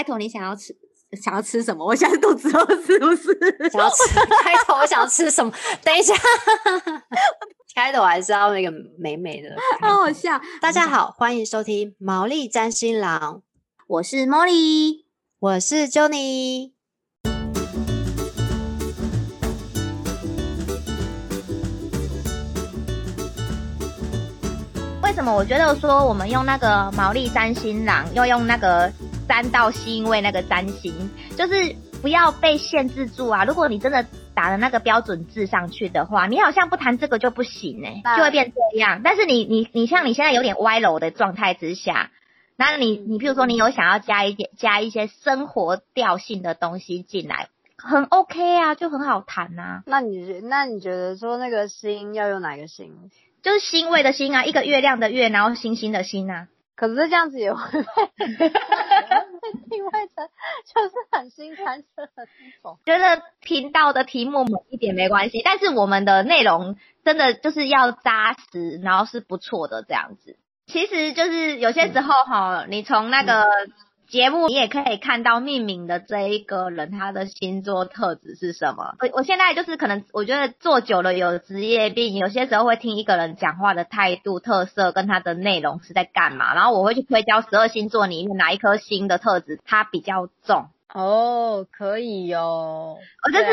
开头你想要吃想要吃什么？我现在肚子饿，是不是？想要吃开头，我想要吃什么？等一下，开头还是要那个美美的。好好笑！大家好，欢迎收听毛利占新郎，我是 Molly，我是 Johnny。为什么我觉得说我们用那个毛利占新郎，又用那个占到星位那个占星，就是不要被限制住啊！如果你真的打了那个标准字上去的话，你好像不谈这个就不行哎、就会变这样。但是你你你像你现在有点歪楼的状态之下，那你你譬如说你有想要加一点加一些生活调性的东西进来，很 OK 啊，就很好谈啊。那你觉那你觉得说那个星要用哪个星？就是星位的星啊，一个月亮的月，然后星星的星啊。可是这样子也会就是很新三色的那种。觉得频道的题目猛一点没关系，但是我们的内容真的就是要扎实，然后是不错的这样子。其实就是有些时候哈，你从那个节目你也可以看到命名的这一个人他的星座特质是什么。我我现在就是可能我觉得做久了有职业病，有些时候会听一个人讲话的态度、特色跟他的内容是在干嘛，然后我会去推敲十二星座里面哪一颗星的特质它比较重。哦，可以哟、我这是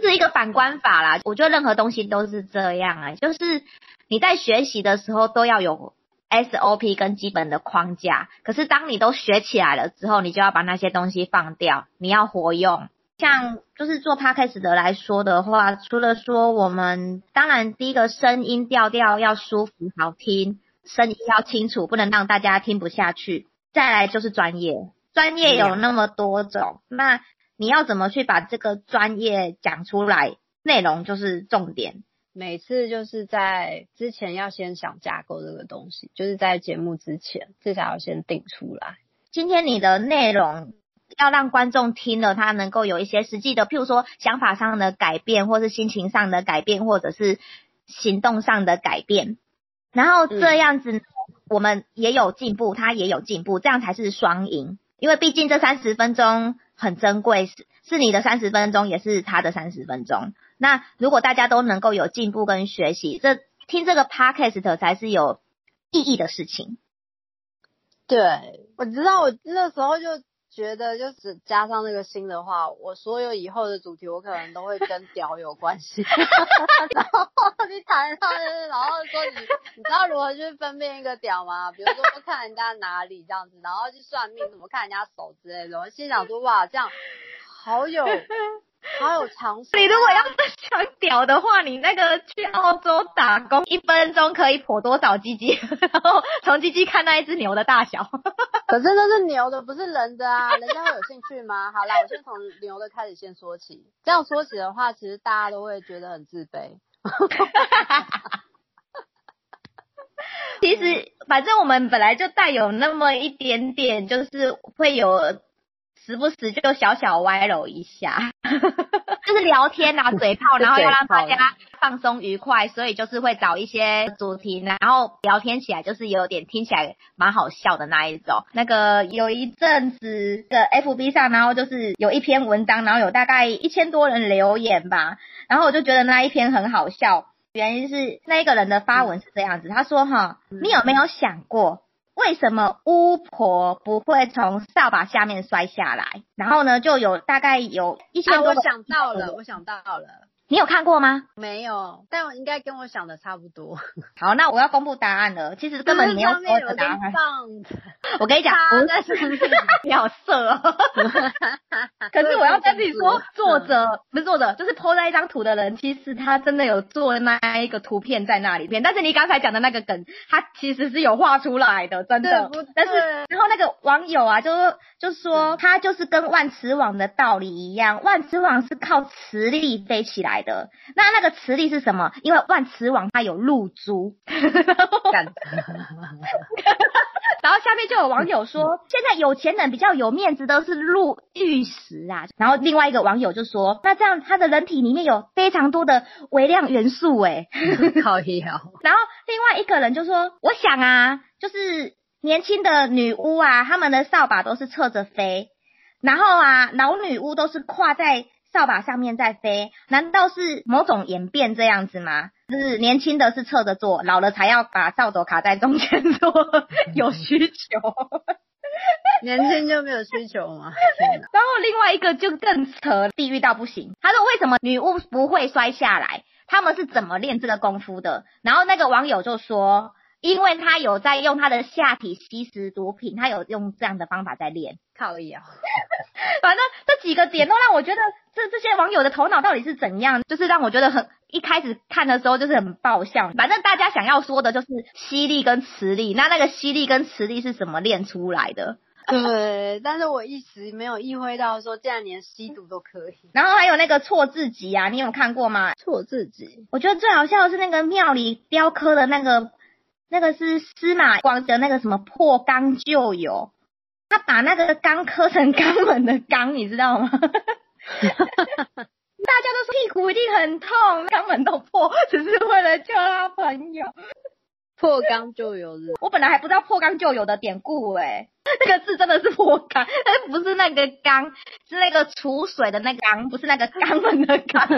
这是一个反观法啦。我觉得任何东西都是这样啊，就是你在学习的时候都要有 SOP 跟基本的框架。可是当你都学起来了之后，你就要把那些东西放掉，你要活用。像就是做 podcast 的来说的话，除了说我们当然第一个声音调调要舒服好听，声音要清楚，不能让大家听不下去。再来就是专业，专业有那么多种，那你要怎么去把这个专业讲出来？内容就是重点。每次就是在之前要先想架构这个东西，就是在节目之前至少要先定出来。今天你的内容要让观众听了，他能够有一些实际的，譬如说想法上的改变，或是心情上的改变，或者是行动上的改变。然后这样子，我们也有进步，他也有进步，这样才是双赢。因为毕竟这三十分钟很珍贵，是你的三十分钟，也是他的三十分钟。那如果大家都能够有进步跟学习，这听这个 podcast 才是有意义的事情。对，我知道，我那时候就觉得，就是加上那个新的话，我所有以后的主题，我可能都会跟屌有关系。然后你谈上，然后说你，你知道如何去分辨一个屌吗？比如说看人家哪里这样子，然后去算命，怎么看人家手之类的。我心想说，哇，这样好有 好有常识。你如果要想屌的话，你那个去澳洲打工，一分钟可以破多少鸡鸡，然后从鸡鸡看那一只牛的大小。可是那是牛的，不是人的啊，人家会有兴趣吗？好啦，我先从牛的开始先说起。这样说起的话，其实大家都会觉得很自卑。其实，反正我们本来就带有那么一点点，就是会有时不时就小小歪楼一下，就是聊天啊，嘴炮，然后要让大家放松愉快，所以就是会找一些主题，然后聊天起来就是有点听起来蛮好笑的那一种。那个有一阵子的 FB 上，然后就是有一篇文章，然后有大概一千多人留言吧，然后我就觉得那一篇很好笑。原因是那一个人的发文是这样子，他说哈，你有没有想过，为什么巫婆不会从扫把下面摔下来？然后呢，就有大概有一千，多个、我想到了，我想到了，你有看过吗？没有，但我应该跟我想的差不多。好，那我要公布答案了。其实根本没有上面说有跟的答案。放 我跟你是你好色哦。可是我要跟你说，作者不是作者，就是 po 那一张图的人，其实他真的有做那一个图片在那里面。但是你刚才讲的那个梗，他其实是有画出来的，真的。但是然后那个网友啊，就就说他就是跟万磁王的道理一样，万磁王是靠磁力飞起来的。那那个磁力是什么？因为万磁王它有露珠。然后下面就有网友说，现在有钱人比较有面子的是露玉石啊。然后另外一个网友就说，那这样他的人体里面有非常多的微量元素诶。靠腰，然后另外一个人就说，我想啊，就是年轻的女巫啊，他们的扫把都是侧着飞。然后啊，老女巫都是跨在扫把上面在飞，难道是某种演变这样子吗？就是年轻的是侧着坐，老了才要把扫帚卡在中间坐，有需求。年轻就没有需求吗？然后另外一个就更扯，地狱到不行。他说为什么女巫不会摔下来？他们是怎么练这个功夫的？然后那个网友就说。因为他有在用他的下体吸食毒品，他有用这样的方法在练，靠药。反正这几个点都让我觉得，这这些网友的头脑到底是怎样？就是让我觉得很一开始看的时候就是很爆笑。反正大家想要说的就是吸力跟磁力，那那个吸力跟磁力是怎么练出来的？对，但是我一直没有意会到说，竟然连吸毒都可以。然后还有那个错字集啊，你有看过吗？错字集，我觉得最好笑的是那个庙里雕刻的那个。那个是司马光的那个什么破缸旧友，他把那个缸磕成肛门的肛，你知道吗？大家都说屁股一定很痛，肛门都破，只是为了救他朋友。破缸就有日，我本来还不知道破缸就有的典故哎，那个字真的是破缸，但不是那个缸，是那个储水的那个缸，不是那个肛门的缸。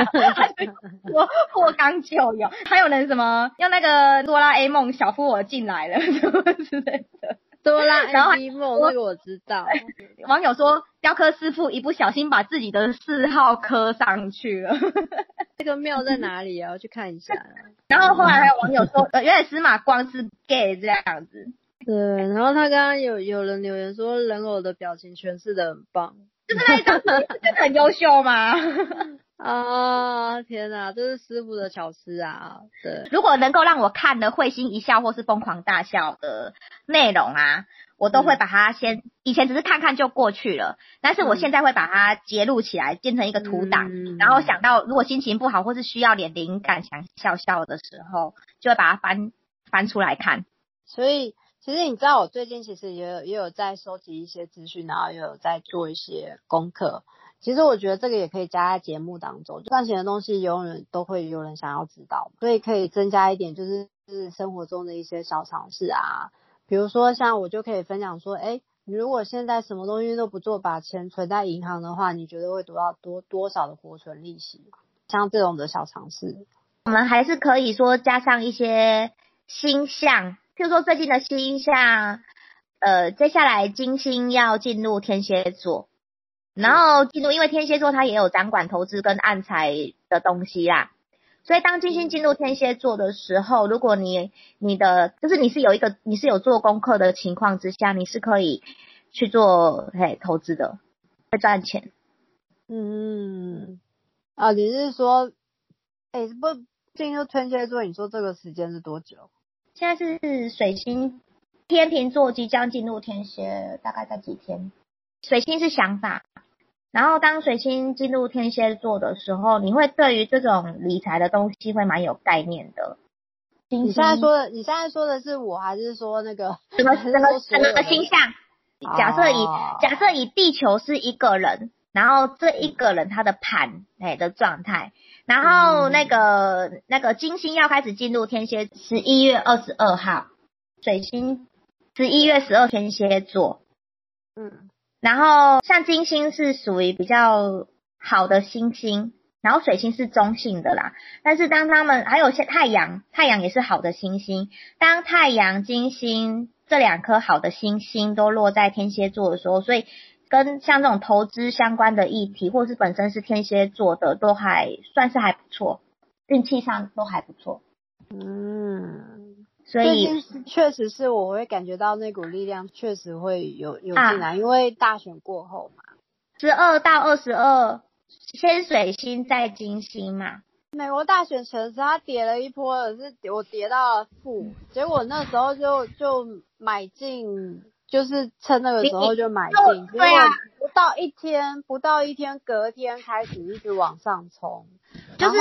破破缸就有，还有人什么用那个哆啦 A 梦小夫我进来了什么之类的。哆啦 A 梦那个我知道。网友说雕刻师傅一不小心把自己的嗜好刻上去了。这个庙在哪里啊？我去看一下。然后后来还有网友说，呃，原来司马光是 gay 这样子。对，然后他刚刚有有人留言说人偶的表情诠释的很棒，就是那一张真的很优秀吗？啊，天哪，这是师傅的巧思啊！对，如果能够让我看的会心一笑或是疯狂大笑的内容啊，我都会把它先，以前只是看看就过去了，但是我现在会把它截录起来，建成一个图档，然后想到如果心情不好或是需要点灵感想笑笑的时候，就会把它翻翻出来看。所以，其实你知道，我最近其实也有也有在收集一些资讯，然后也有在做一些功课。其实我觉得这个也可以加在节目当中，赚钱的东西永远都会有人想要知道，所以可以增加一点，就是生活中的一些小常识啊，比如说像我就可以分享说，哎，你如果现在什么东西都不做，把钱存在银行的话，你觉得会得到多多少的活存利息？像这种的小常识，我们还是可以说加上一些星象，譬如说最近的星象，呃，接下来金星要进入天蝎座。然后进入，因为天蝎座它也有掌管投资跟暗财的东西啦，所以当金星进入天蝎座的时候，如果你你的就是你是有一个你是有做功课的情况之下，你是可以去做嘿投资的，会赚钱。嗯，啊，你是说，哎，不进入天蝎座，你说这个时间是多久？现在是水星天平座即将进入天蝎，大概在几天？水星是想法。然后当水星进入天蝎座的时候，你会对于这种理财的东西会蛮有概念的。你现在说的，你现在说的是我还是说那个什么什么什么星象？假设以假设以地球是一个人，然后这一个人他的盘哎的状态，然后那个那个金星要开始进入天蝎，十一月二十二号，水星十一月十二天蝎座，嗯。然后像金星是属于比较好的星星，然后水星是中性的啦。但是当他们还有些太阳，太阳也是好的星星。当太阳、金星这两颗好的星星都落在天蝎座的时候，所以跟像这种投资相关的议题，或是本身是天蝎座的，都还算是还不错，运气上都还不错。嗯。所以确实是我会感觉到那股力量，确实会有有进来，因为大选过后嘛，十二到二十二，先水星再金星嘛。美国大选前时，它跌了一波，是我跌到了负，结果那时候就就买进，就是趁那个时候就买进，对啊，不到一天，不到一天，隔天开始一直往上冲，就是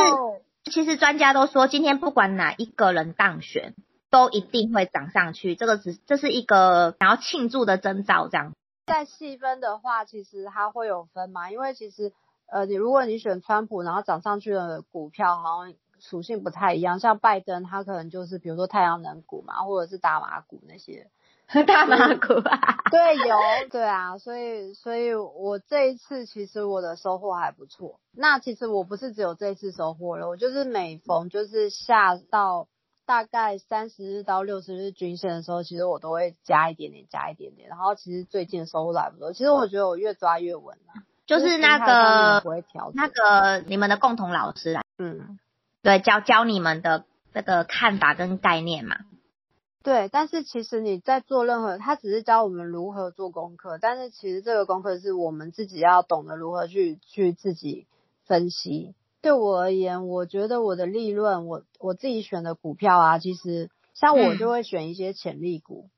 其实专家都说，今天不管哪一个人当选。都一定会涨上去，这个只这是一个想要庆祝的征兆，这样。再细分的话，其实它会有分嘛，因为其实呃，你如果你选川普，然后涨上去的股票，好像属性不太一样。像拜登，他可能就是比如说太阳能股嘛，或者是大麻股那些。大马股啊，对，有，对啊，所以，所以我这一次其实我的收获还不错。那其实我不是只有这一次收获了，我就是每逢就是下到大概三十日到六十日均线的时候，其实我都会加一点点，加一点点。然后其实最近收获还不错。其实我觉得我越抓越稳了，就是那个那个你们的共同老师啊，嗯，对，教教你们的那个看法跟概念嘛。对，但是其实你在做任何，他只是教我们如何做功课，但是其实这个功课是我们自己要懂得如何去去自己分析。对我而言，我觉得我的利润，我我自己选的股票啊，其实像我就会选一些潜力股。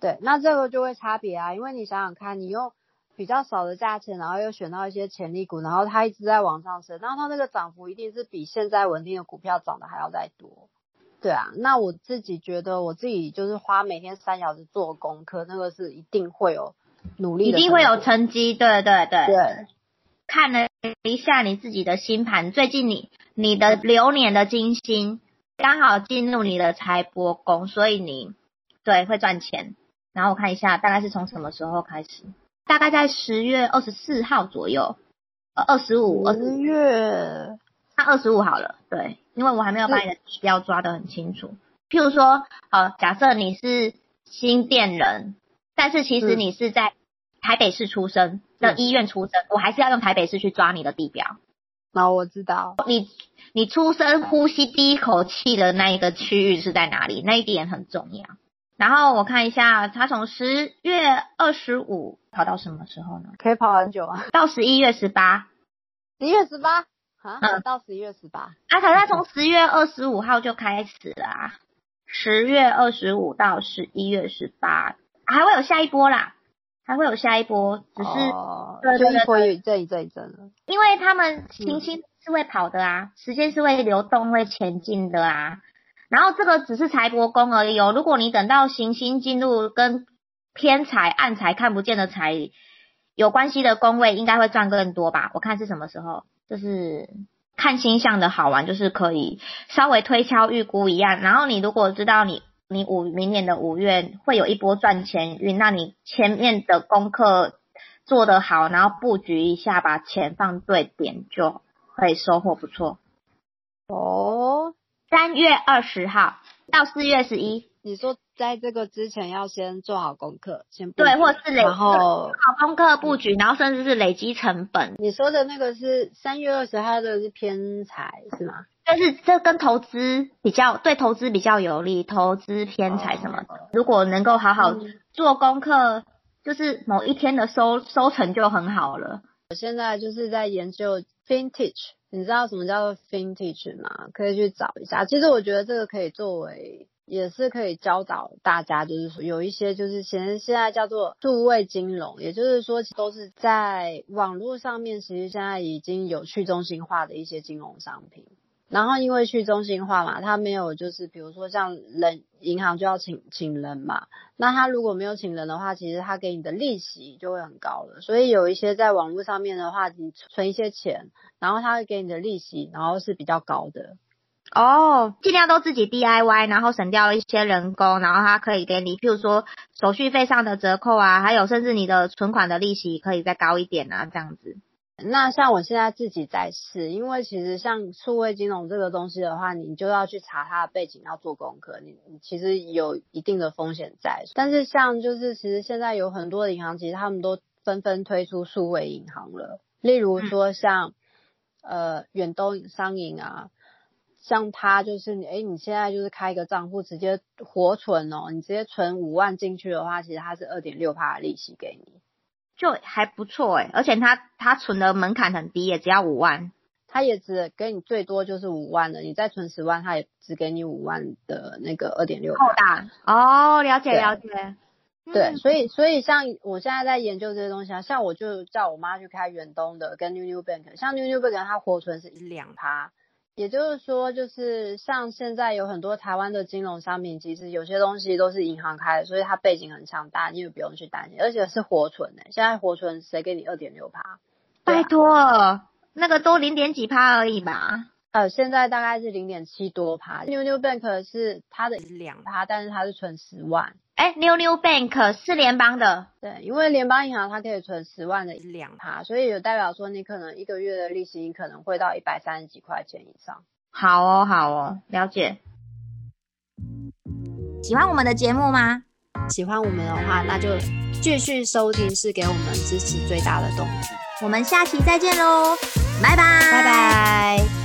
对，那这个就会差别啊，因为你想想看，你用比较少的价钱，然后又选到一些潜力股，然后它一直在往上升，然后它那个涨幅一定是比现在稳定的股票涨的还要再多。对啊，那我自己觉得，我自己就是花每天三小时做功课，那个是一定会有努力，一定会有成绩。对对对对，看了一下你自己的星盘，最近你你的流年的金星刚好进入你的财帛宫，所以你对会赚钱。然后我看一下，大概是从什么时候开始？大概在十月二十四号左右，呃，二十五，十月。那二十五好了，对，因为我还没有把你的地标抓得很清楚。譬如说，好，假设你是新店人，但是其实你是在台北市出生的医院出生，我还是要用台北市去抓你的地标。那我知道，你你出生呼吸第一口气的那一个区域是在哪里？那一点很重要。然后我看一下，他从十月二十五跑到什么时候呢？可以跑很久啊，到十一月十八。十一月十八。啊，到十一月十八，啊，可是从十月二十五号就开始了，十月二十五到十一月十八，还会有下一波啦，还会有下一波，只是对对对，会一阵一阵一阵的，因为他们行星是会跑的啊，时间是会流动会前进的啊，然后这个只是财帛宫而已哦，如果你等到行星进入跟偏财暗财看不见的财有关系的宫位，应该会赚更多吧？我看是什么时候。就是看星象的好玩，就是可以稍微推敲预估一样。然后你如果知道你你五明年的五月会有一波赚钱运，那你前面的功课做得好，然后布局一下，把钱放对点，就会收获不错。哦，三月二十号到四月十一，你说。在这个之前要先做好功课，先对，或是累，然后好功课布局，然后甚至是累积成本。你说的那个是三月二十号的是偏财是吗？但是这跟投资比较，对投资比较有利，投资偏财什么的。如果能够好好做功课，就是某一天的收收成就很好了。我现在就是在研究 vintage，你知道什么叫做 vintage 吗？可以去找一下。其实我觉得这个可以作为。也是可以教导大家，就是说有一些就是其实现在叫做数位金融，也就是说都是在网络上面，其实现在已经有去中心化的一些金融商品。然后因为去中心化嘛，它没有就是比如说像人银行就要请请人嘛，那他如果没有请人的话，其实他给你的利息就会很高了。所以有一些在网络上面的话，你存一些钱，然后他会给你的利息，然后是比较高的。哦，尽量都自己 DIY，然后省掉一些人工，然后它可以给你，譬如说手续费上的折扣啊，还有甚至你的存款的利息可以再高一点啊，这样子。那像我现在自己在试，因为其实像数位金融这个东西的话，你就要去查它的背景，要做功课，你你其实有一定的风险在。但是像就是其实现在有很多的银行，其实他们都纷纷推出数位银行了，例如说像呃远东商银啊。像他就是你，哎，你现在就是开一个账户，直接活存哦，你直接存五万进去的话，其实它是二点六趴的利息给你，就还不错哎，而且他他存的门槛很低，也只要五万，他也只给你最多就是五万了，你再存十万，他也只给你五万的那个二点六。够大哦，了解了解。对，所以所以像我现在在研究这些东西啊，像我就叫我妈去开远东的跟 New New Bank，像 New New Bank 它活存是两趴。也就是说，就是像现在有很多台湾的金融商品，其实有些东西都是银行开的，所以它背景很强大，你也不用去担心，而且是活存的。现在活存谁给你二点六趴？拜托，那个都零点几趴而已吧？呃，现在大概是零点七多趴。New New Bank 是它的两趴，但是它是存十万，哎，New New Bank 是联邦的，对，因为联邦银行它可以存十万的两趴，所以有代表说你可能一个月的利息可能会到一百三十几块钱以上。好哦，好哦，了解。喜欢我们的节目吗？喜欢我们的话，那就继续收听，是给我们支持最大的动力。我们下期再见喽，拜拜，拜拜。